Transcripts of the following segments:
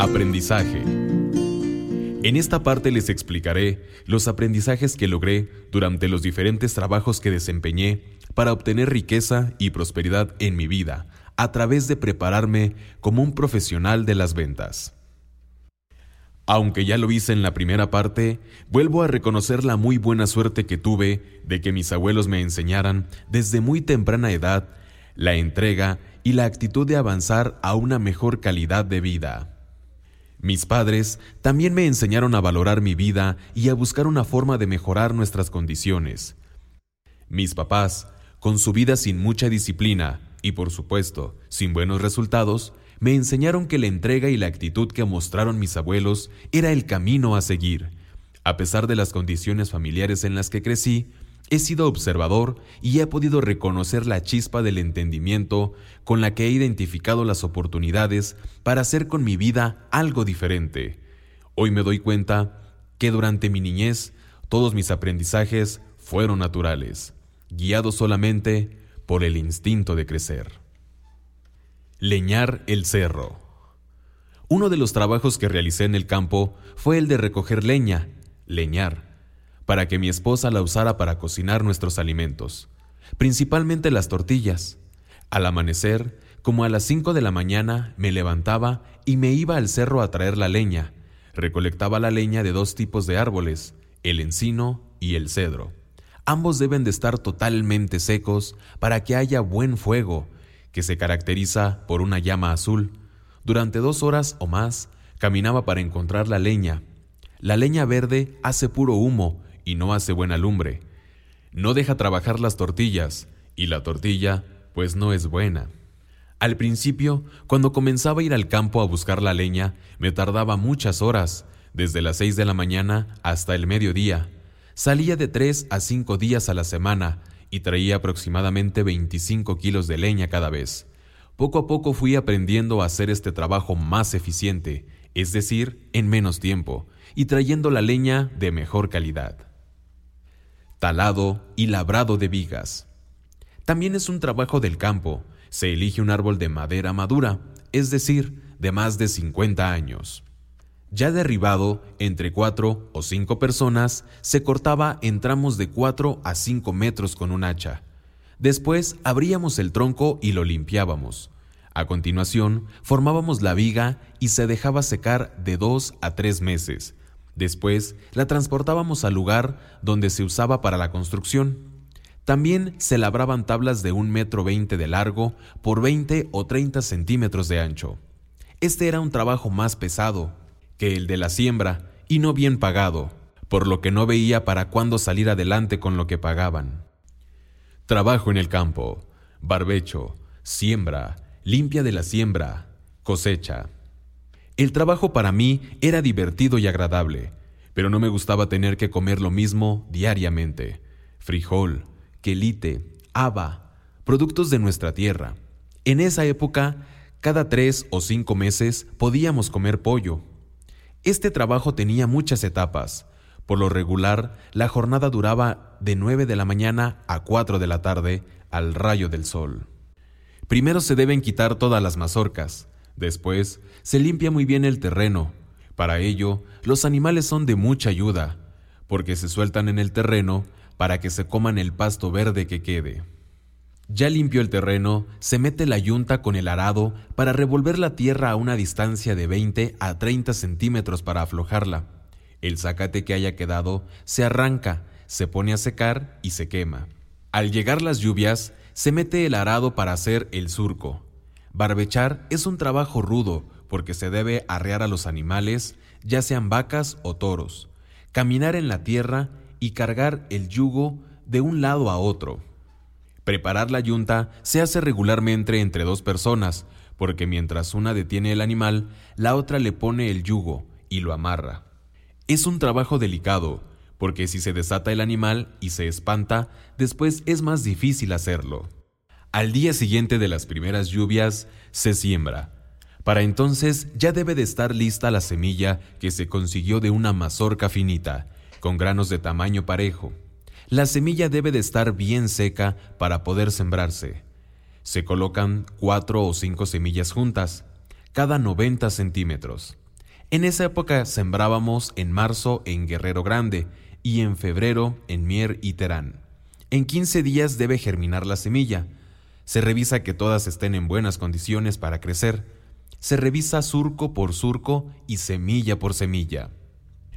Aprendizaje. En esta parte les explicaré los aprendizajes que logré durante los diferentes trabajos que desempeñé para obtener riqueza y prosperidad en mi vida a través de prepararme como un profesional de las ventas. Aunque ya lo hice en la primera parte, vuelvo a reconocer la muy buena suerte que tuve de que mis abuelos me enseñaran desde muy temprana edad la entrega y la actitud de avanzar a una mejor calidad de vida. Mis padres también me enseñaron a valorar mi vida y a buscar una forma de mejorar nuestras condiciones. Mis papás, con su vida sin mucha disciplina y por supuesto sin buenos resultados, me enseñaron que la entrega y la actitud que mostraron mis abuelos era el camino a seguir. A pesar de las condiciones familiares en las que crecí, He sido observador y he podido reconocer la chispa del entendimiento con la que he identificado las oportunidades para hacer con mi vida algo diferente. Hoy me doy cuenta que durante mi niñez todos mis aprendizajes fueron naturales, guiados solamente por el instinto de crecer. Leñar el cerro. Uno de los trabajos que realicé en el campo fue el de recoger leña, leñar para que mi esposa la usara para cocinar nuestros alimentos, principalmente las tortillas. Al amanecer, como a las cinco de la mañana, me levantaba y me iba al cerro a traer la leña. Recolectaba la leña de dos tipos de árboles, el encino y el cedro. Ambos deben de estar totalmente secos para que haya buen fuego, que se caracteriza por una llama azul. Durante dos horas o más caminaba para encontrar la leña. La leña verde hace puro humo y no hace buena lumbre. No deja trabajar las tortillas, y la tortilla, pues no es buena. Al principio, cuando comenzaba a ir al campo a buscar la leña, me tardaba muchas horas, desde las seis de la mañana hasta el mediodía. Salía de tres a cinco días a la semana y traía aproximadamente 25 kilos de leña cada vez. Poco a poco fui aprendiendo a hacer este trabajo más eficiente, es decir, en menos tiempo, y trayendo la leña de mejor calidad talado y labrado de vigas. También es un trabajo del campo. Se elige un árbol de madera madura, es decir, de más de 50 años. Ya derribado, entre cuatro o cinco personas, se cortaba en tramos de 4 a 5 metros con un hacha. Después abríamos el tronco y lo limpiábamos. A continuación, formábamos la viga y se dejaba secar de dos a tres meses, Después la transportábamos al lugar donde se usaba para la construcción. También se labraban tablas de un metro veinte de largo por 20 o 30 centímetros de ancho. Este era un trabajo más pesado que el de la siembra y no bien pagado, por lo que no veía para cuándo salir adelante con lo que pagaban. Trabajo en el campo, barbecho, siembra, limpia de la siembra, cosecha. El trabajo para mí era divertido y agradable, pero no me gustaba tener que comer lo mismo diariamente. Frijol, quelite, haba, productos de nuestra tierra. En esa época, cada tres o cinco meses podíamos comer pollo. Este trabajo tenía muchas etapas. Por lo regular, la jornada duraba de 9 de la mañana a 4 de la tarde al rayo del sol. Primero se deben quitar todas las mazorcas, Después, se limpia muy bien el terreno. Para ello, los animales son de mucha ayuda, porque se sueltan en el terreno para que se coman el pasto verde que quede. Ya limpio el terreno, se mete la yunta con el arado para revolver la tierra a una distancia de 20 a 30 centímetros para aflojarla. El zacate que haya quedado se arranca, se pone a secar y se quema. Al llegar las lluvias, se mete el arado para hacer el surco. Barbechar es un trabajo rudo porque se debe arrear a los animales, ya sean vacas o toros, caminar en la tierra y cargar el yugo de un lado a otro. Preparar la yunta se hace regularmente entre dos personas, porque mientras una detiene el animal, la otra le pone el yugo y lo amarra. Es un trabajo delicado, porque si se desata el animal y se espanta, después es más difícil hacerlo. Al día siguiente de las primeras lluvias, se siembra. Para entonces ya debe de estar lista la semilla que se consiguió de una mazorca finita, con granos de tamaño parejo. La semilla debe de estar bien seca para poder sembrarse. Se colocan cuatro o cinco semillas juntas, cada 90 centímetros. En esa época sembrábamos en marzo en Guerrero Grande y en febrero en Mier y Terán. En 15 días debe germinar la semilla. Se revisa que todas estén en buenas condiciones para crecer. Se revisa surco por surco y semilla por semilla.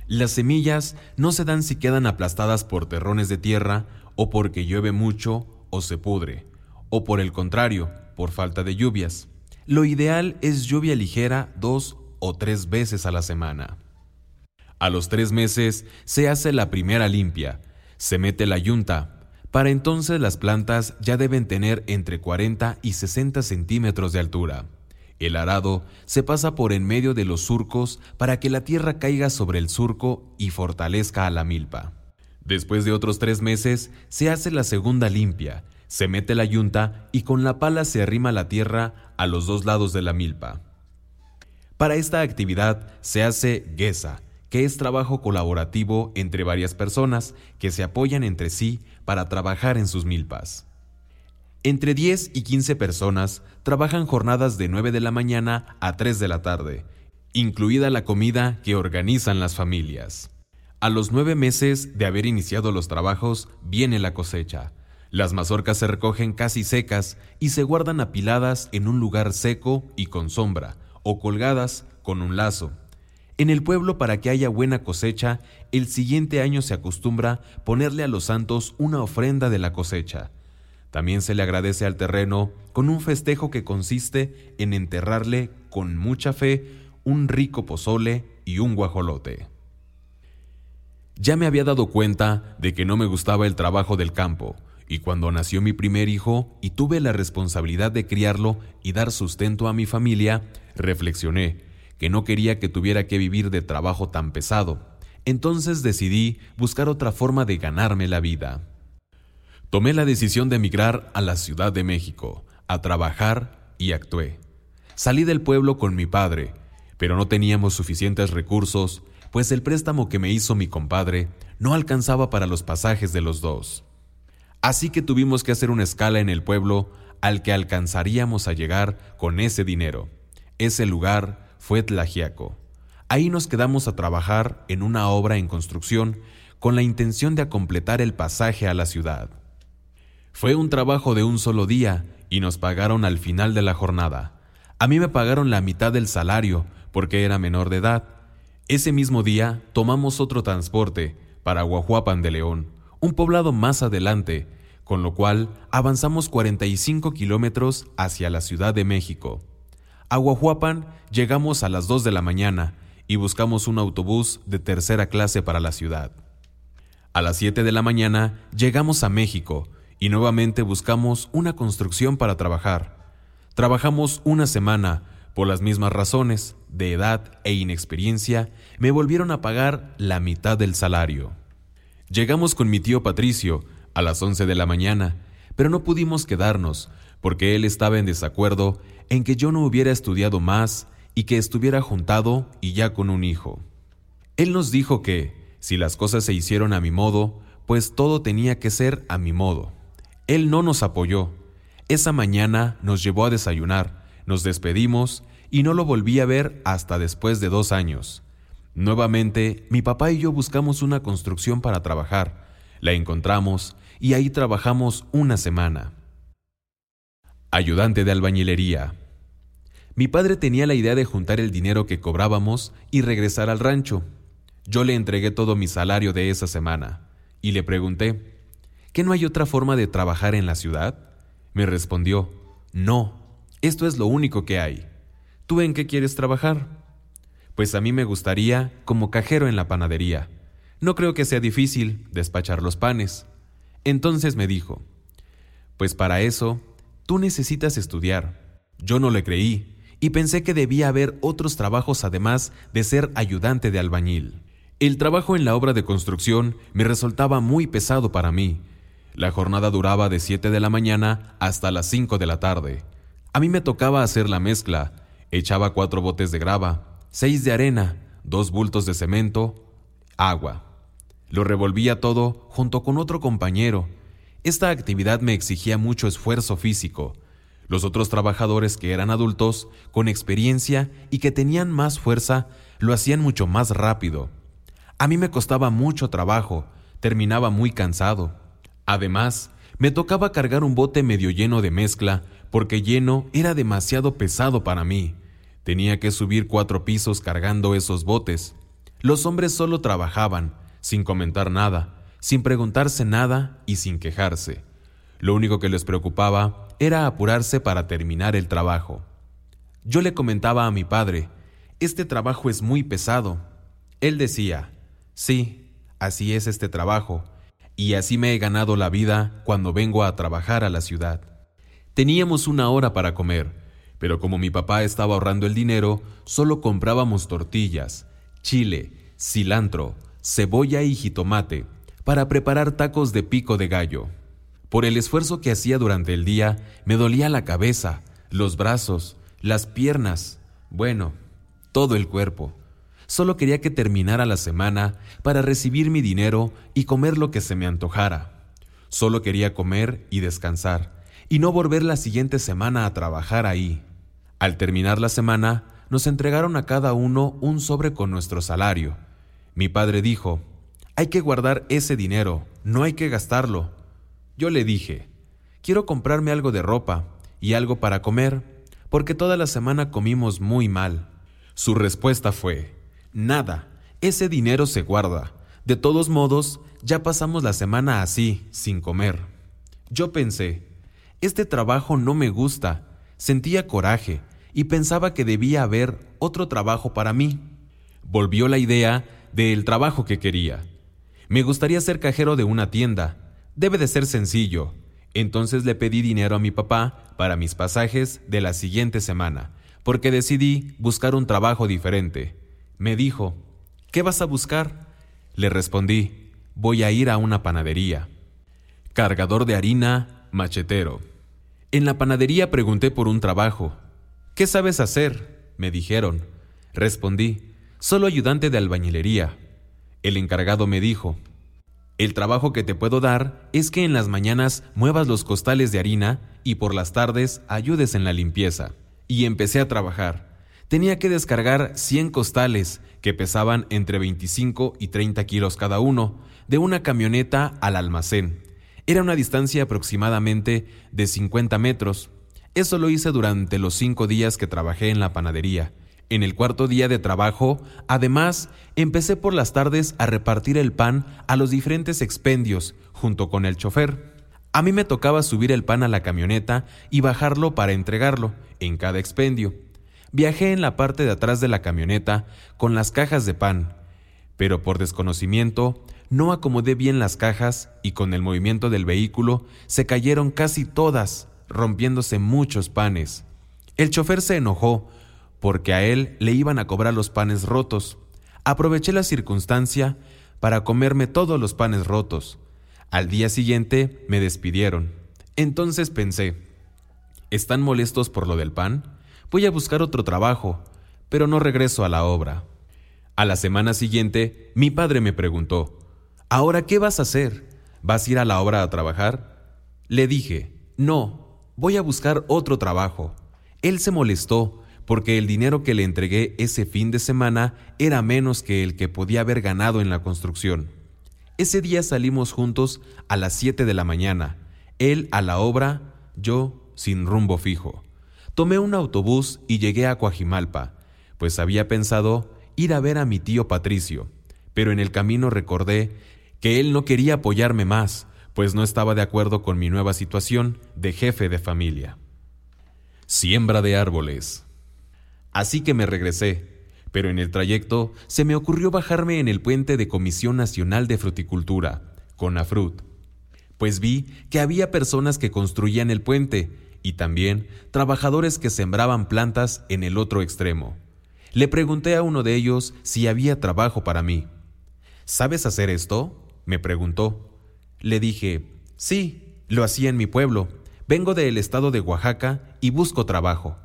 Las semillas no se dan si quedan aplastadas por terrones de tierra o porque llueve mucho o se pudre, o por el contrario, por falta de lluvias. Lo ideal es lluvia ligera dos o tres veces a la semana. A los tres meses se hace la primera limpia, se mete la yunta. Para entonces las plantas ya deben tener entre 40 y 60 centímetros de altura. El arado se pasa por en medio de los surcos para que la tierra caiga sobre el surco y fortalezca a la milpa. Después de otros tres meses se hace la segunda limpia, se mete la yunta y con la pala se arrima la tierra a los dos lados de la milpa. Para esta actividad se hace guesa, que es trabajo colaborativo entre varias personas que se apoyan entre sí para trabajar en sus milpas. Entre 10 y 15 personas trabajan jornadas de 9 de la mañana a 3 de la tarde, incluida la comida que organizan las familias. A los nueve meses de haber iniciado los trabajos viene la cosecha. Las mazorcas se recogen casi secas y se guardan apiladas en un lugar seco y con sombra, o colgadas con un lazo. En el pueblo, para que haya buena cosecha, el siguiente año se acostumbra ponerle a los santos una ofrenda de la cosecha. También se le agradece al terreno con un festejo que consiste en enterrarle con mucha fe un rico pozole y un guajolote. Ya me había dado cuenta de que no me gustaba el trabajo del campo, y cuando nació mi primer hijo y tuve la responsabilidad de criarlo y dar sustento a mi familia, reflexioné que no quería que tuviera que vivir de trabajo tan pesado. Entonces decidí buscar otra forma de ganarme la vida. Tomé la decisión de emigrar a la Ciudad de México, a trabajar y actué. Salí del pueblo con mi padre, pero no teníamos suficientes recursos, pues el préstamo que me hizo mi compadre no alcanzaba para los pasajes de los dos. Así que tuvimos que hacer una escala en el pueblo al que alcanzaríamos a llegar con ese dinero. Ese lugar fue Tlajiaco. Ahí nos quedamos a trabajar en una obra en construcción con la intención de completar el pasaje a la ciudad. Fue un trabajo de un solo día y nos pagaron al final de la jornada. A mí me pagaron la mitad del salario porque era menor de edad. Ese mismo día tomamos otro transporte para Guajuapan de León, un poblado más adelante, con lo cual avanzamos 45 kilómetros hacia la Ciudad de México. A llegamos a las 2 de la mañana y buscamos un autobús de tercera clase para la ciudad. A las 7 de la mañana llegamos a México y nuevamente buscamos una construcción para trabajar. Trabajamos una semana, por las mismas razones, de edad e inexperiencia, me volvieron a pagar la mitad del salario. Llegamos con mi tío Patricio a las 11 de la mañana, pero no pudimos quedarnos porque él estaba en desacuerdo en que yo no hubiera estudiado más y que estuviera juntado y ya con un hijo. Él nos dijo que, si las cosas se hicieron a mi modo, pues todo tenía que ser a mi modo. Él no nos apoyó. Esa mañana nos llevó a desayunar, nos despedimos y no lo volví a ver hasta después de dos años. Nuevamente, mi papá y yo buscamos una construcción para trabajar. La encontramos y ahí trabajamos una semana. Ayudante de albañilería. Mi padre tenía la idea de juntar el dinero que cobrábamos y regresar al rancho. Yo le entregué todo mi salario de esa semana y le pregunté, ¿Que no hay otra forma de trabajar en la ciudad? Me respondió, no, esto es lo único que hay. ¿Tú en qué quieres trabajar? Pues a mí me gustaría como cajero en la panadería. No creo que sea difícil despachar los panes. Entonces me dijo, Pues para eso, tú necesitas estudiar. Yo no le creí y pensé que debía haber otros trabajos además de ser ayudante de albañil. El trabajo en la obra de construcción me resultaba muy pesado para mí. La jornada duraba de 7 de la mañana hasta las 5 de la tarde. A mí me tocaba hacer la mezcla. Echaba cuatro botes de grava, seis de arena, dos bultos de cemento, agua. Lo revolvía todo junto con otro compañero. Esta actividad me exigía mucho esfuerzo físico. Los otros trabajadores que eran adultos, con experiencia y que tenían más fuerza, lo hacían mucho más rápido. A mí me costaba mucho trabajo, terminaba muy cansado. Además, me tocaba cargar un bote medio lleno de mezcla, porque lleno era demasiado pesado para mí. Tenía que subir cuatro pisos cargando esos botes. Los hombres solo trabajaban, sin comentar nada, sin preguntarse nada y sin quejarse. Lo único que les preocupaba era apurarse para terminar el trabajo. Yo le comentaba a mi padre, este trabajo es muy pesado. Él decía, sí, así es este trabajo, y así me he ganado la vida cuando vengo a trabajar a la ciudad. Teníamos una hora para comer, pero como mi papá estaba ahorrando el dinero, solo comprábamos tortillas, chile, cilantro, cebolla y jitomate para preparar tacos de pico de gallo. Por el esfuerzo que hacía durante el día, me dolía la cabeza, los brazos, las piernas, bueno, todo el cuerpo. Solo quería que terminara la semana para recibir mi dinero y comer lo que se me antojara. Solo quería comer y descansar, y no volver la siguiente semana a trabajar ahí. Al terminar la semana, nos entregaron a cada uno un sobre con nuestro salario. Mi padre dijo, hay que guardar ese dinero, no hay que gastarlo. Yo le dije, quiero comprarme algo de ropa y algo para comer, porque toda la semana comimos muy mal. Su respuesta fue, Nada, ese dinero se guarda. De todos modos, ya pasamos la semana así, sin comer. Yo pensé, este trabajo no me gusta, sentía coraje y pensaba que debía haber otro trabajo para mí. Volvió la idea del trabajo que quería. Me gustaría ser cajero de una tienda. Debe de ser sencillo. Entonces le pedí dinero a mi papá para mis pasajes de la siguiente semana, porque decidí buscar un trabajo diferente. Me dijo, ¿qué vas a buscar? Le respondí, voy a ir a una panadería. Cargador de harina, machetero. En la panadería pregunté por un trabajo. ¿Qué sabes hacer? Me dijeron. Respondí, solo ayudante de albañilería. El encargado me dijo, el trabajo que te puedo dar es que en las mañanas muevas los costales de harina y por las tardes ayudes en la limpieza. Y empecé a trabajar tenía que descargar 100 costales, que pesaban entre 25 y 30 kilos cada uno, de una camioneta al almacén. Era una distancia aproximadamente de 50 metros. Eso lo hice durante los cinco días que trabajé en la panadería. En el cuarto día de trabajo, además, empecé por las tardes a repartir el pan a los diferentes expendios, junto con el chofer. A mí me tocaba subir el pan a la camioneta y bajarlo para entregarlo en cada expendio. Viajé en la parte de atrás de la camioneta con las cajas de pan, pero por desconocimiento no acomodé bien las cajas y con el movimiento del vehículo se cayeron casi todas, rompiéndose muchos panes. El chofer se enojó porque a él le iban a cobrar los panes rotos. Aproveché la circunstancia para comerme todos los panes rotos. Al día siguiente me despidieron. Entonces pensé, ¿están molestos por lo del pan? voy a buscar otro trabajo, pero no regreso a la obra. A la semana siguiente, mi padre me preguntó, ¿Ahora qué vas a hacer? ¿Vas a ir a la obra a trabajar? Le dije, no, voy a buscar otro trabajo. Él se molestó porque el dinero que le entregué ese fin de semana era menos que el que podía haber ganado en la construcción. Ese día salimos juntos a las 7 de la mañana, él a la obra, yo sin rumbo fijo. Tomé un autobús y llegué a Coajimalpa, pues había pensado ir a ver a mi tío Patricio, pero en el camino recordé que él no quería apoyarme más, pues no estaba de acuerdo con mi nueva situación de jefe de familia. Siembra de árboles. Así que me regresé, pero en el trayecto se me ocurrió bajarme en el puente de Comisión Nacional de Fruticultura, CONAFRUT pues vi que había personas que construían el puente y también trabajadores que sembraban plantas en el otro extremo. Le pregunté a uno de ellos si había trabajo para mí. ¿Sabes hacer esto? me preguntó. Le dije, sí, lo hacía en mi pueblo. Vengo del estado de Oaxaca y busco trabajo.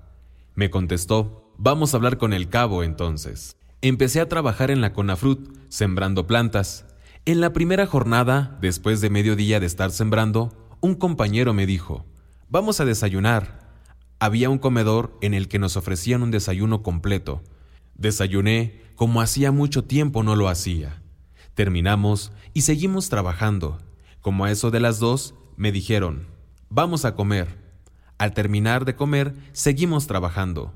Me contestó, vamos a hablar con el cabo entonces. Empecé a trabajar en la Conafrut, sembrando plantas. En la primera jornada, después de medio día de estar sembrando, un compañero me dijo, vamos a desayunar. Había un comedor en el que nos ofrecían un desayuno completo. Desayuné como hacía mucho tiempo no lo hacía. Terminamos y seguimos trabajando. Como a eso de las dos, me dijeron, vamos a comer. Al terminar de comer, seguimos trabajando.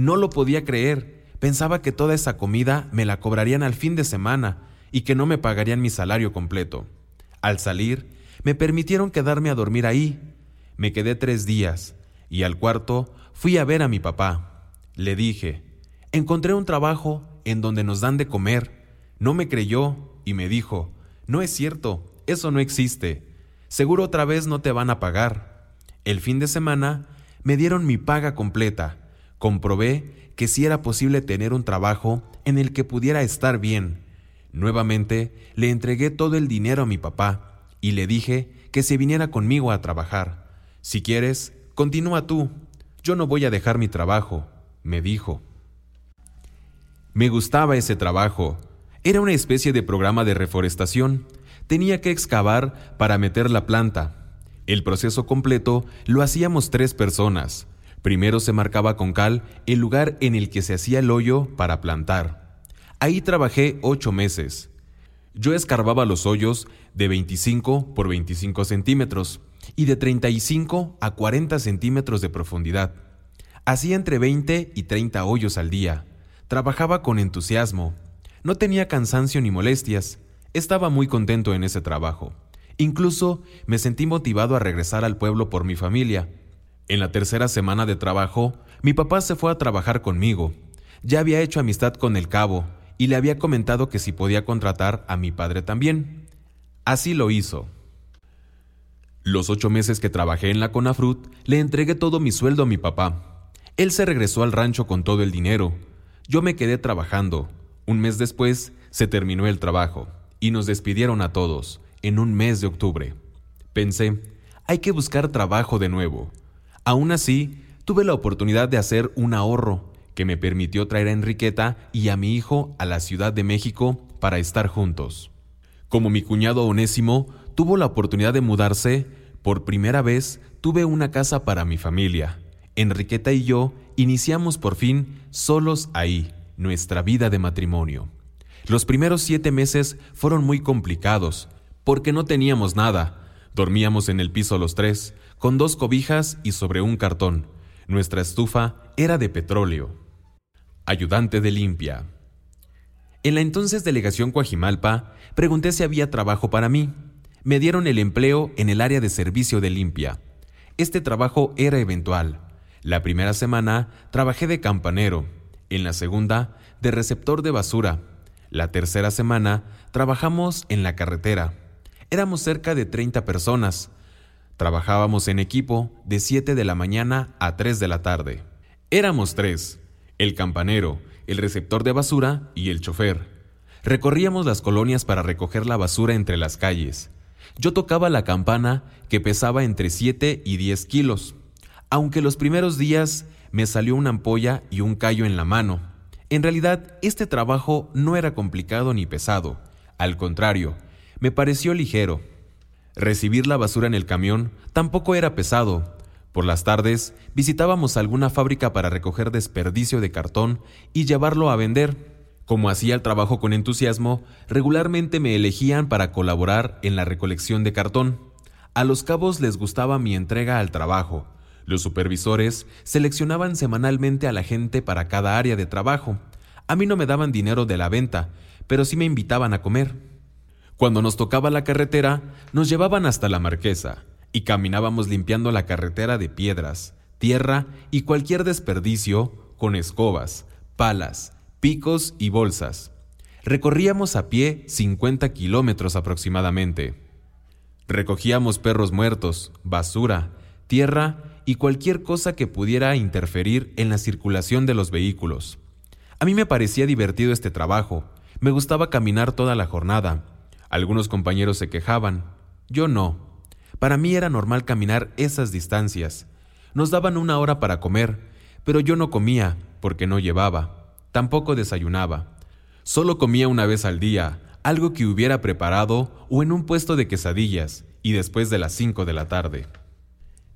No lo podía creer. Pensaba que toda esa comida me la cobrarían al fin de semana y que no me pagarían mi salario completo. Al salir, me permitieron quedarme a dormir ahí. Me quedé tres días y al cuarto fui a ver a mi papá. Le dije, encontré un trabajo en donde nos dan de comer. No me creyó y me dijo, no es cierto, eso no existe. Seguro otra vez no te van a pagar. El fin de semana me dieron mi paga completa. Comprobé que si era posible tener un trabajo en el que pudiera estar bien. Nuevamente le entregué todo el dinero a mi papá y le dije que se viniera conmigo a trabajar. Si quieres, continúa tú. Yo no voy a dejar mi trabajo, me dijo. Me gustaba ese trabajo. Era una especie de programa de reforestación. Tenía que excavar para meter la planta. El proceso completo lo hacíamos tres personas. Primero se marcaba con cal el lugar en el que se hacía el hoyo para plantar. Ahí trabajé ocho meses. Yo escarbaba los hoyos de 25 por 25 centímetros y de 35 a 40 centímetros de profundidad. Hacía entre 20 y 30 hoyos al día. Trabajaba con entusiasmo. No tenía cansancio ni molestias. Estaba muy contento en ese trabajo. Incluso me sentí motivado a regresar al pueblo por mi familia. En la tercera semana de trabajo, mi papá se fue a trabajar conmigo. Ya había hecho amistad con el cabo y le había comentado que si podía contratar a mi padre también. Así lo hizo. Los ocho meses que trabajé en la Conafrut, le entregué todo mi sueldo a mi papá. Él se regresó al rancho con todo el dinero. Yo me quedé trabajando. Un mes después se terminó el trabajo y nos despidieron a todos en un mes de octubre. Pensé, hay que buscar trabajo de nuevo. Aún así, tuve la oportunidad de hacer un ahorro que me permitió traer a Enriqueta y a mi hijo a la Ciudad de México para estar juntos. Como mi cuñado Onésimo tuvo la oportunidad de mudarse, por primera vez tuve una casa para mi familia. Enriqueta y yo iniciamos por fin solos ahí nuestra vida de matrimonio. Los primeros siete meses fueron muy complicados, porque no teníamos nada. Dormíamos en el piso los tres, con dos cobijas y sobre un cartón. Nuestra estufa era de petróleo. Ayudante de limpia. En la entonces delegación Coajimalpa, pregunté si había trabajo para mí. Me dieron el empleo en el área de servicio de limpia. Este trabajo era eventual. La primera semana trabajé de campanero, en la segunda de receptor de basura. La tercera semana trabajamos en la carretera. Éramos cerca de 30 personas. Trabajábamos en equipo de 7 de la mañana a 3 de la tarde. Éramos tres, el campanero, el receptor de basura y el chofer. Recorríamos las colonias para recoger la basura entre las calles. Yo tocaba la campana que pesaba entre 7 y 10 kilos. Aunque los primeros días me salió una ampolla y un callo en la mano. En realidad, este trabajo no era complicado ni pesado. Al contrario, me pareció ligero. Recibir la basura en el camión tampoco era pesado. Por las tardes visitábamos alguna fábrica para recoger desperdicio de cartón y llevarlo a vender. Como hacía el trabajo con entusiasmo, regularmente me elegían para colaborar en la recolección de cartón. A los cabos les gustaba mi entrega al trabajo, los supervisores seleccionaban semanalmente a la gente para cada área de trabajo. A mí no me daban dinero de la venta, pero sí me invitaban a comer. Cuando nos tocaba la carretera, nos llevaban hasta la marquesa y caminábamos limpiando la carretera de piedras, tierra y cualquier desperdicio con escobas, palas, picos y bolsas. Recorríamos a pie 50 kilómetros aproximadamente. Recogíamos perros muertos, basura, tierra y cualquier cosa que pudiera interferir en la circulación de los vehículos. A mí me parecía divertido este trabajo, me gustaba caminar toda la jornada. Algunos compañeros se quejaban, yo no. Para mí era normal caminar esas distancias. Nos daban una hora para comer, pero yo no comía porque no llevaba, tampoco desayunaba. Solo comía una vez al día, algo que hubiera preparado o en un puesto de quesadillas, y después de las 5 de la tarde.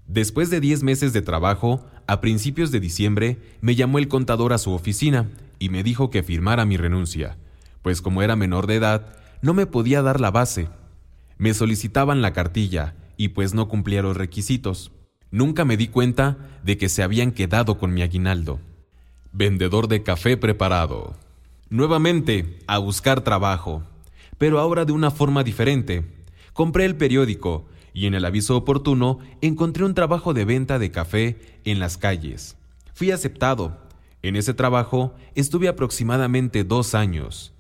Después de 10 meses de trabajo, a principios de diciembre, me llamó el contador a su oficina y me dijo que firmara mi renuncia, pues como era menor de edad, no me podía dar la base. Me solicitaban la cartilla y pues no cumplía los requisitos. Nunca me di cuenta de que se habían quedado con mi aguinaldo. Vendedor de café preparado. Nuevamente, a buscar trabajo, pero ahora de una forma diferente. Compré el periódico y en el aviso oportuno encontré un trabajo de venta de café en las calles. Fui aceptado. En ese trabajo estuve aproximadamente dos años.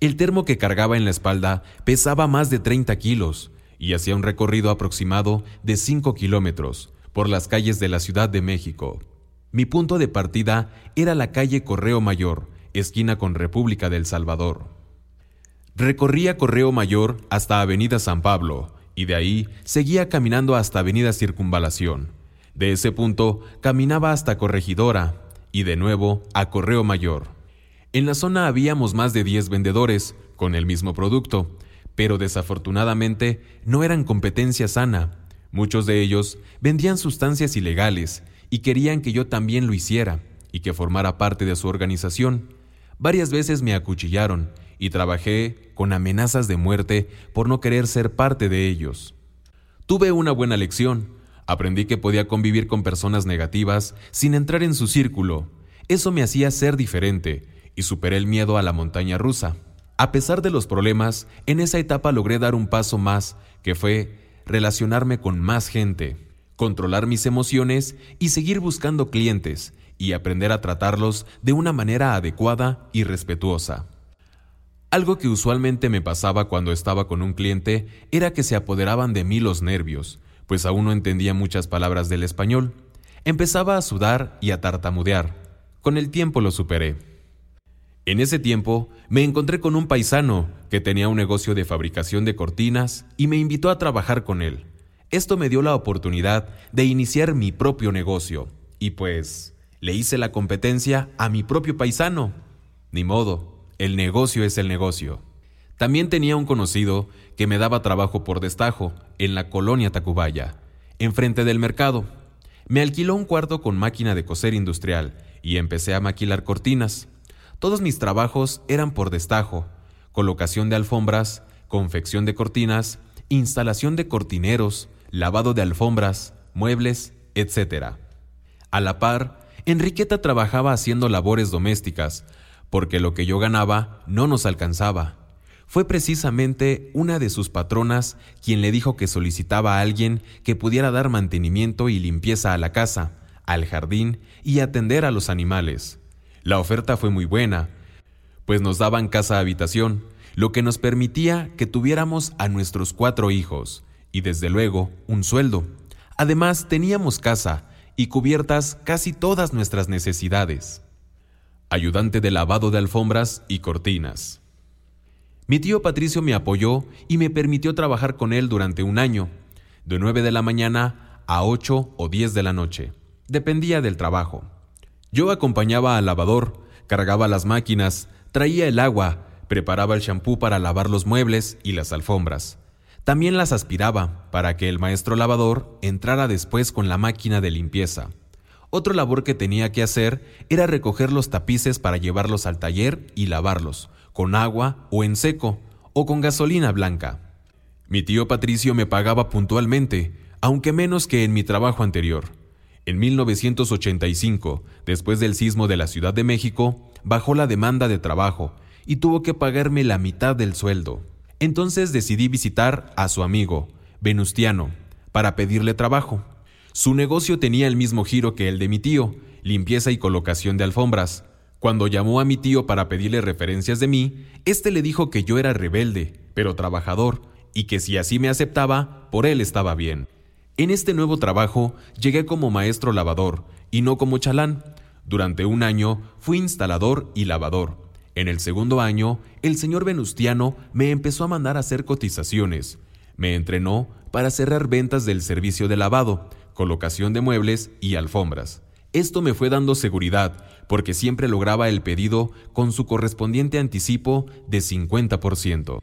El termo que cargaba en la espalda pesaba más de 30 kilos y hacía un recorrido aproximado de 5 kilómetros por las calles de la Ciudad de México. Mi punto de partida era la calle Correo Mayor, esquina con República del Salvador. Recorría Correo Mayor hasta Avenida San Pablo y de ahí seguía caminando hasta Avenida Circunvalación. De ese punto caminaba hasta Corregidora y de nuevo a Correo Mayor. En la zona habíamos más de 10 vendedores con el mismo producto, pero desafortunadamente no eran competencia sana. Muchos de ellos vendían sustancias ilegales y querían que yo también lo hiciera y que formara parte de su organización. Varias veces me acuchillaron y trabajé con amenazas de muerte por no querer ser parte de ellos. Tuve una buena lección. Aprendí que podía convivir con personas negativas sin entrar en su círculo. Eso me hacía ser diferente y superé el miedo a la montaña rusa. A pesar de los problemas, en esa etapa logré dar un paso más, que fue relacionarme con más gente, controlar mis emociones y seguir buscando clientes y aprender a tratarlos de una manera adecuada y respetuosa. Algo que usualmente me pasaba cuando estaba con un cliente era que se apoderaban de mí los nervios, pues aún no entendía muchas palabras del español. Empezaba a sudar y a tartamudear. Con el tiempo lo superé. En ese tiempo me encontré con un paisano que tenía un negocio de fabricación de cortinas y me invitó a trabajar con él. Esto me dio la oportunidad de iniciar mi propio negocio y pues le hice la competencia a mi propio paisano. Ni modo, el negocio es el negocio. También tenía un conocido que me daba trabajo por destajo en la colonia Tacubaya, enfrente del mercado. Me alquiló un cuarto con máquina de coser industrial y empecé a maquilar cortinas. Todos mis trabajos eran por destajo, colocación de alfombras, confección de cortinas, instalación de cortineros, lavado de alfombras, muebles, etc. A la par, Enriqueta trabajaba haciendo labores domésticas, porque lo que yo ganaba no nos alcanzaba. Fue precisamente una de sus patronas quien le dijo que solicitaba a alguien que pudiera dar mantenimiento y limpieza a la casa, al jardín y atender a los animales. La oferta fue muy buena, pues nos daban casa-habitación, lo que nos permitía que tuviéramos a nuestros cuatro hijos y desde luego un sueldo. Además teníamos casa y cubiertas casi todas nuestras necesidades. Ayudante de lavado de alfombras y cortinas. Mi tío Patricio me apoyó y me permitió trabajar con él durante un año, de 9 de la mañana a 8 o 10 de la noche. Dependía del trabajo. Yo acompañaba al lavador, cargaba las máquinas, traía el agua, preparaba el champú para lavar los muebles y las alfombras. También las aspiraba para que el maestro lavador entrara después con la máquina de limpieza. Otra labor que tenía que hacer era recoger los tapices para llevarlos al taller y lavarlos, con agua o en seco, o con gasolina blanca. Mi tío Patricio me pagaba puntualmente, aunque menos que en mi trabajo anterior. En 1985, después del sismo de la Ciudad de México, bajó la demanda de trabajo y tuvo que pagarme la mitad del sueldo. Entonces decidí visitar a su amigo, Venustiano, para pedirle trabajo. Su negocio tenía el mismo giro que el de mi tío, limpieza y colocación de alfombras. Cuando llamó a mi tío para pedirle referencias de mí, éste le dijo que yo era rebelde, pero trabajador, y que si así me aceptaba, por él estaba bien. En este nuevo trabajo llegué como maestro lavador y no como chalán. Durante un año fui instalador y lavador. En el segundo año, el señor Venustiano me empezó a mandar a hacer cotizaciones. Me entrenó para cerrar ventas del servicio de lavado, colocación de muebles y alfombras. Esto me fue dando seguridad, porque siempre lograba el pedido con su correspondiente anticipo de 50%.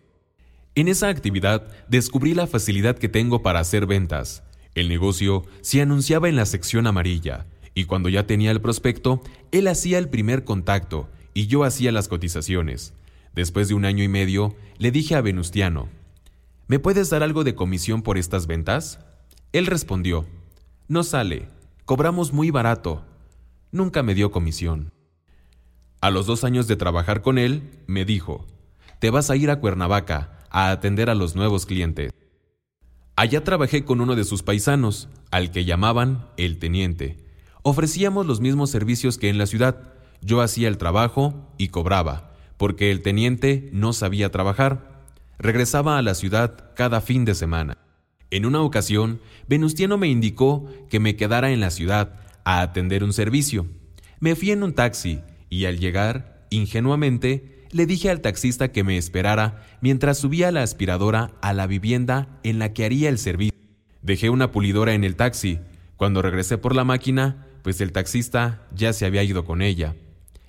En esa actividad descubrí la facilidad que tengo para hacer ventas. El negocio se anunciaba en la sección amarilla, y cuando ya tenía el prospecto, él hacía el primer contacto y yo hacía las cotizaciones. Después de un año y medio, le dije a Venustiano, ¿Me puedes dar algo de comisión por estas ventas? Él respondió, No sale, cobramos muy barato. Nunca me dio comisión. A los dos años de trabajar con él, me dijo, Te vas a ir a Cuernavaca a atender a los nuevos clientes. Allá trabajé con uno de sus paisanos, al que llamaban el teniente. Ofrecíamos los mismos servicios que en la ciudad. Yo hacía el trabajo y cobraba, porque el teniente no sabía trabajar. Regresaba a la ciudad cada fin de semana. En una ocasión, Venustiano me indicó que me quedara en la ciudad a atender un servicio. Me fui en un taxi y al llegar, ingenuamente, le dije al taxista que me esperara mientras subía la aspiradora a la vivienda en la que haría el servicio. Dejé una pulidora en el taxi. Cuando regresé por la máquina, pues el taxista ya se había ido con ella.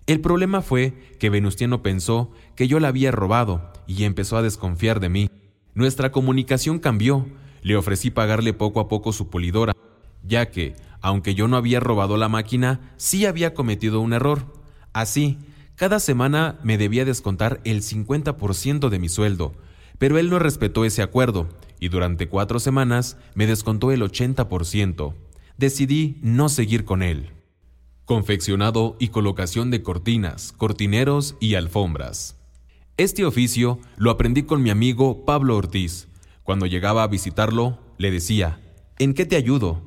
El problema fue que Venustiano pensó que yo la había robado y empezó a desconfiar de mí. Nuestra comunicación cambió. Le ofrecí pagarle poco a poco su pulidora, ya que, aunque yo no había robado la máquina, sí había cometido un error. Así, cada semana me debía descontar el 50% de mi sueldo, pero él no respetó ese acuerdo y durante cuatro semanas me descontó el 80%. Decidí no seguir con él. Confeccionado y colocación de cortinas, cortineros y alfombras. Este oficio lo aprendí con mi amigo Pablo Ortiz. Cuando llegaba a visitarlo, le decía, ¿en qué te ayudo?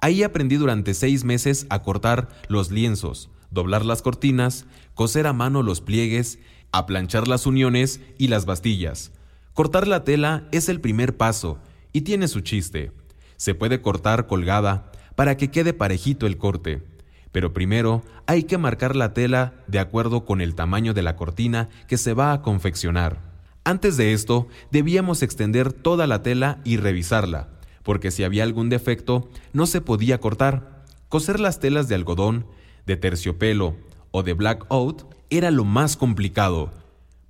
Ahí aprendí durante seis meses a cortar los lienzos, doblar las cortinas, coser a mano los pliegues, a planchar las uniones y las bastillas. Cortar la tela es el primer paso y tiene su chiste. Se puede cortar colgada para que quede parejito el corte, pero primero hay que marcar la tela de acuerdo con el tamaño de la cortina que se va a confeccionar. Antes de esto, debíamos extender toda la tela y revisarla, porque si había algún defecto, no se podía cortar. Coser las telas de algodón de terciopelo o de blackout era lo más complicado,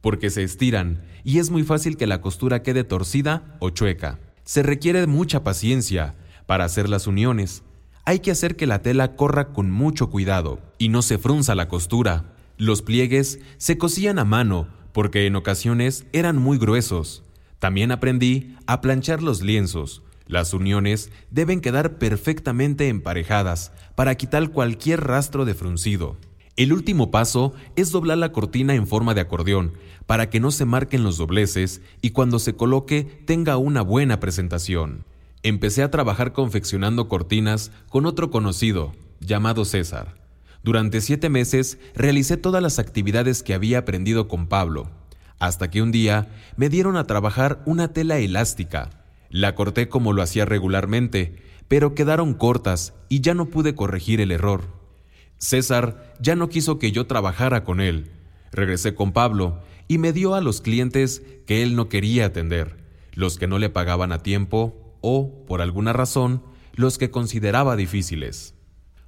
porque se estiran y es muy fácil que la costura quede torcida o chueca. Se requiere mucha paciencia para hacer las uniones. Hay que hacer que la tela corra con mucho cuidado y no se frunza la costura. Los pliegues se cosían a mano porque en ocasiones eran muy gruesos. También aprendí a planchar los lienzos, las uniones deben quedar perfectamente emparejadas para quitar cualquier rastro de fruncido. El último paso es doblar la cortina en forma de acordeón para que no se marquen los dobleces y cuando se coloque tenga una buena presentación. Empecé a trabajar confeccionando cortinas con otro conocido, llamado César. Durante siete meses realicé todas las actividades que había aprendido con Pablo, hasta que un día me dieron a trabajar una tela elástica la corté como lo hacía regularmente, pero quedaron cortas y ya no pude corregir el error. César ya no quiso que yo trabajara con él. Regresé con Pablo y me dio a los clientes que él no quería atender, los que no le pagaban a tiempo o, por alguna razón, los que consideraba difíciles.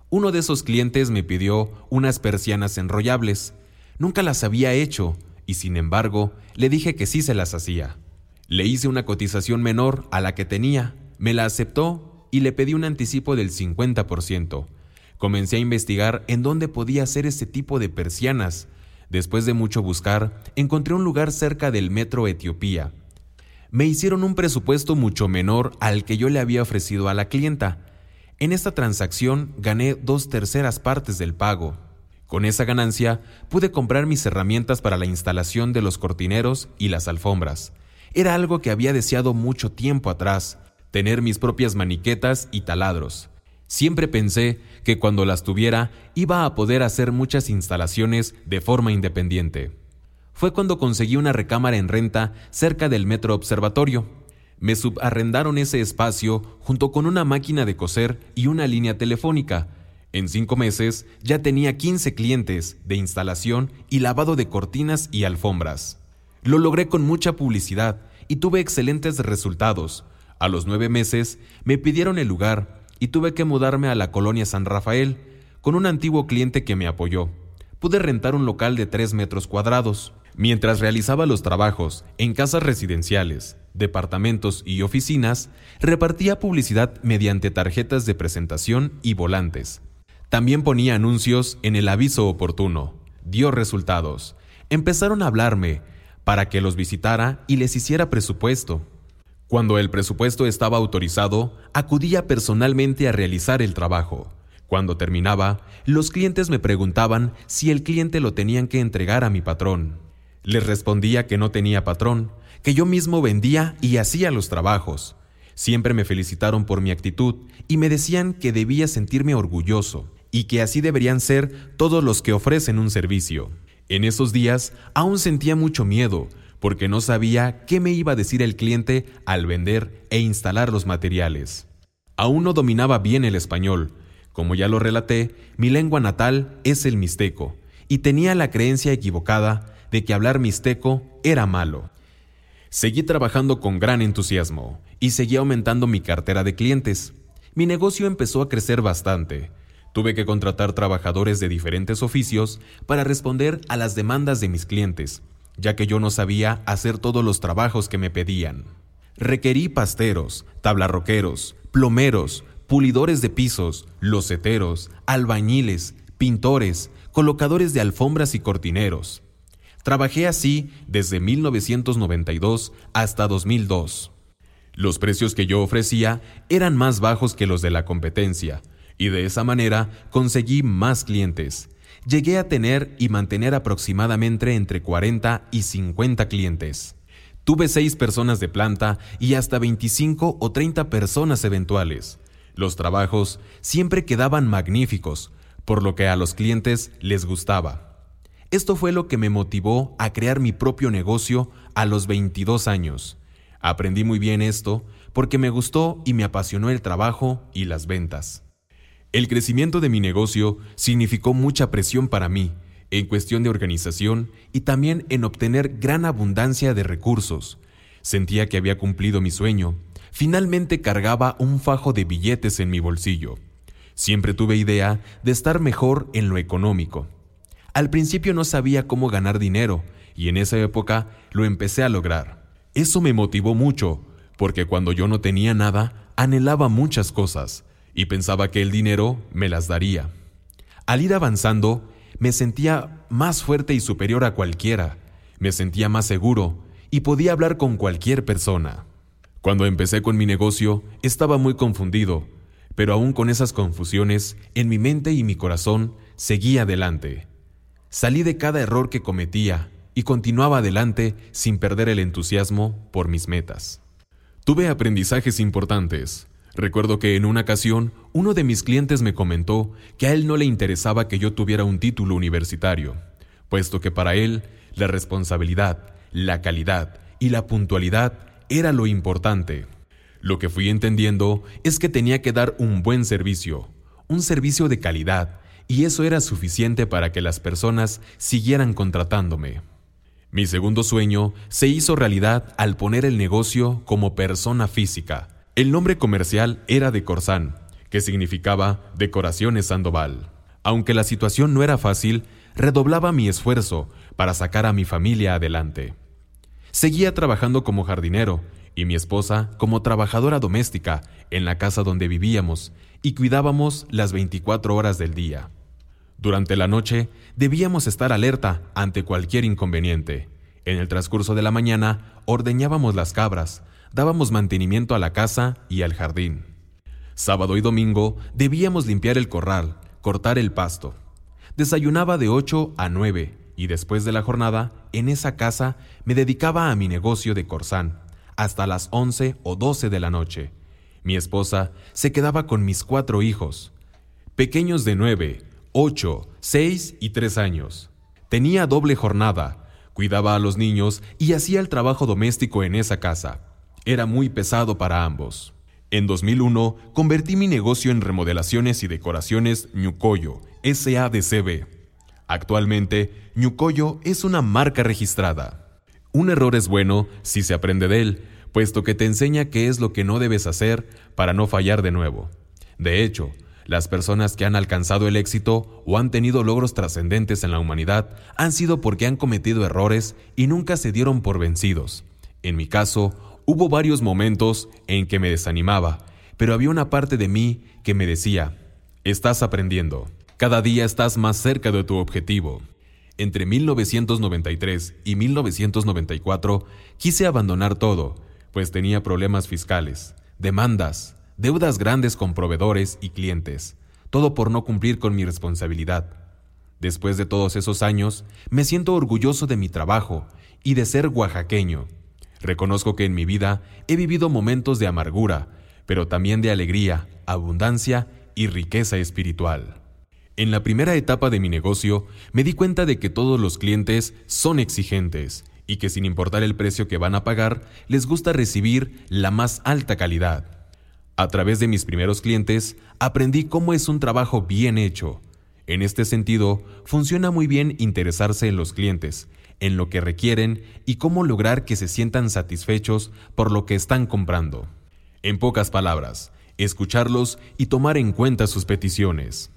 Uno de esos clientes me pidió unas persianas enrollables. Nunca las había hecho y sin embargo le dije que sí se las hacía. Le hice una cotización menor a la que tenía, me la aceptó y le pedí un anticipo del 50%. Comencé a investigar en dónde podía hacer ese tipo de persianas. Después de mucho buscar, encontré un lugar cerca del metro Etiopía. Me hicieron un presupuesto mucho menor al que yo le había ofrecido a la clienta. En esta transacción gané dos terceras partes del pago. Con esa ganancia pude comprar mis herramientas para la instalación de los cortineros y las alfombras. Era algo que había deseado mucho tiempo atrás, tener mis propias maniquetas y taladros. Siempre pensé que cuando las tuviera iba a poder hacer muchas instalaciones de forma independiente. Fue cuando conseguí una recámara en renta cerca del Metro Observatorio. Me subarrendaron ese espacio junto con una máquina de coser y una línea telefónica. En cinco meses ya tenía 15 clientes de instalación y lavado de cortinas y alfombras. Lo logré con mucha publicidad y tuve excelentes resultados. A los nueve meses me pidieron el lugar y tuve que mudarme a la colonia San Rafael con un antiguo cliente que me apoyó. Pude rentar un local de tres metros cuadrados. Mientras realizaba los trabajos en casas residenciales, departamentos y oficinas, repartía publicidad mediante tarjetas de presentación y volantes. También ponía anuncios en el aviso oportuno. Dio resultados. Empezaron a hablarme para que los visitara y les hiciera presupuesto. Cuando el presupuesto estaba autorizado, acudía personalmente a realizar el trabajo. Cuando terminaba, los clientes me preguntaban si el cliente lo tenían que entregar a mi patrón. Les respondía que no tenía patrón, que yo mismo vendía y hacía los trabajos. Siempre me felicitaron por mi actitud y me decían que debía sentirme orgulloso y que así deberían ser todos los que ofrecen un servicio. En esos días aún sentía mucho miedo porque no sabía qué me iba a decir el cliente al vender e instalar los materiales. Aún no dominaba bien el español. Como ya lo relaté, mi lengua natal es el mixteco y tenía la creencia equivocada de que hablar mixteco era malo. Seguí trabajando con gran entusiasmo y seguí aumentando mi cartera de clientes. Mi negocio empezó a crecer bastante. Tuve que contratar trabajadores de diferentes oficios para responder a las demandas de mis clientes, ya que yo no sabía hacer todos los trabajos que me pedían. Requerí pasteros, tablarroqueros, plomeros, pulidores de pisos, loseteros, albañiles, pintores, colocadores de alfombras y cortineros. Trabajé así desde 1992 hasta 2002. Los precios que yo ofrecía eran más bajos que los de la competencia, y de esa manera conseguí más clientes. Llegué a tener y mantener aproximadamente entre 40 y 50 clientes. Tuve 6 personas de planta y hasta 25 o 30 personas eventuales. Los trabajos siempre quedaban magníficos, por lo que a los clientes les gustaba. Esto fue lo que me motivó a crear mi propio negocio a los 22 años. Aprendí muy bien esto porque me gustó y me apasionó el trabajo y las ventas. El crecimiento de mi negocio significó mucha presión para mí en cuestión de organización y también en obtener gran abundancia de recursos. Sentía que había cumplido mi sueño. Finalmente cargaba un fajo de billetes en mi bolsillo. Siempre tuve idea de estar mejor en lo económico. Al principio no sabía cómo ganar dinero y en esa época lo empecé a lograr. Eso me motivó mucho, porque cuando yo no tenía nada, anhelaba muchas cosas y pensaba que el dinero me las daría. Al ir avanzando, me sentía más fuerte y superior a cualquiera, me sentía más seguro y podía hablar con cualquier persona. Cuando empecé con mi negocio, estaba muy confundido, pero aún con esas confusiones, en mi mente y mi corazón, seguía adelante. Salí de cada error que cometía y continuaba adelante sin perder el entusiasmo por mis metas. Tuve aprendizajes importantes. Recuerdo que en una ocasión uno de mis clientes me comentó que a él no le interesaba que yo tuviera un título universitario, puesto que para él la responsabilidad, la calidad y la puntualidad era lo importante. Lo que fui entendiendo es que tenía que dar un buen servicio, un servicio de calidad, y eso era suficiente para que las personas siguieran contratándome. Mi segundo sueño se hizo realidad al poner el negocio como persona física. El nombre comercial era de Corsán, que significaba Decoraciones Sandoval. Aunque la situación no era fácil, redoblaba mi esfuerzo para sacar a mi familia adelante. Seguía trabajando como jardinero y mi esposa como trabajadora doméstica en la casa donde vivíamos y cuidábamos las 24 horas del día. Durante la noche debíamos estar alerta ante cualquier inconveniente. En el transcurso de la mañana ordeñábamos las cabras, dábamos mantenimiento a la casa y al jardín. Sábado y domingo debíamos limpiar el corral, cortar el pasto. Desayunaba de 8 a 9 y después de la jornada, en esa casa me dedicaba a mi negocio de corsán, hasta las 11 o 12 de la noche. Mi esposa se quedaba con mis cuatro hijos, pequeños de 9, 8, 6 y 3 años. Tenía doble jornada, cuidaba a los niños y hacía el trabajo doméstico en esa casa. Era muy pesado para ambos. En 2001, convertí mi negocio en remodelaciones y decoraciones Ñucoyo, SADCB. Actualmente, Ñucoyo es una marca registrada. Un error es bueno si se aprende de él, puesto que te enseña qué es lo que no debes hacer para no fallar de nuevo. De hecho, las personas que han alcanzado el éxito o han tenido logros trascendentes en la humanidad han sido porque han cometido errores y nunca se dieron por vencidos. En mi caso, hubo varios momentos en que me desanimaba, pero había una parte de mí que me decía, estás aprendiendo, cada día estás más cerca de tu objetivo. Entre 1993 y 1994 quise abandonar todo, pues tenía problemas fiscales, demandas, deudas grandes con proveedores y clientes, todo por no cumplir con mi responsabilidad. Después de todos esos años, me siento orgulloso de mi trabajo y de ser oaxaqueño. Reconozco que en mi vida he vivido momentos de amargura, pero también de alegría, abundancia y riqueza espiritual. En la primera etapa de mi negocio, me di cuenta de que todos los clientes son exigentes y que sin importar el precio que van a pagar, les gusta recibir la más alta calidad. A través de mis primeros clientes, aprendí cómo es un trabajo bien hecho. En este sentido, funciona muy bien interesarse en los clientes, en lo que requieren y cómo lograr que se sientan satisfechos por lo que están comprando. En pocas palabras, escucharlos y tomar en cuenta sus peticiones.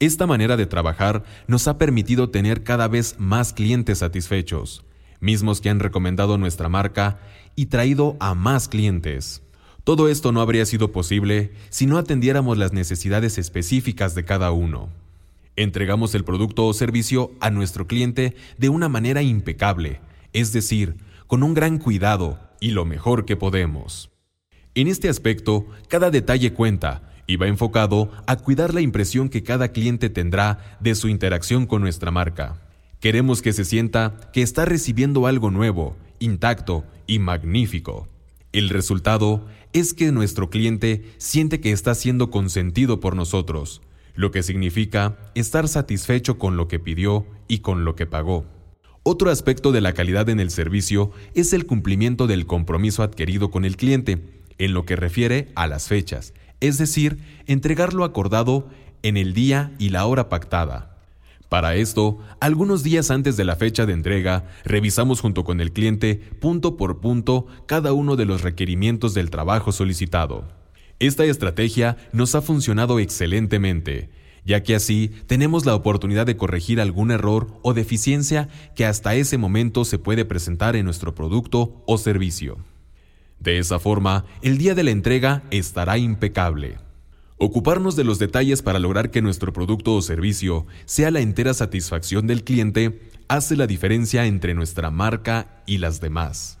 Esta manera de trabajar nos ha permitido tener cada vez más clientes satisfechos, mismos que han recomendado nuestra marca y traído a más clientes. Todo esto no habría sido posible si no atendiéramos las necesidades específicas de cada uno. Entregamos el producto o servicio a nuestro cliente de una manera impecable, es decir, con un gran cuidado y lo mejor que podemos. En este aspecto, cada detalle cuenta y va enfocado a cuidar la impresión que cada cliente tendrá de su interacción con nuestra marca. Queremos que se sienta que está recibiendo algo nuevo, intacto y magnífico. El resultado es que nuestro cliente siente que está siendo consentido por nosotros, lo que significa estar satisfecho con lo que pidió y con lo que pagó. Otro aspecto de la calidad en el servicio es el cumplimiento del compromiso adquirido con el cliente, en lo que refiere a las fechas, es decir, entregar lo acordado en el día y la hora pactada. Para esto, algunos días antes de la fecha de entrega, revisamos junto con el cliente punto por punto cada uno de los requerimientos del trabajo solicitado. Esta estrategia nos ha funcionado excelentemente, ya que así tenemos la oportunidad de corregir algún error o deficiencia que hasta ese momento se puede presentar en nuestro producto o servicio. De esa forma, el día de la entrega estará impecable. Ocuparnos de los detalles para lograr que nuestro producto o servicio sea la entera satisfacción del cliente hace la diferencia entre nuestra marca y las demás.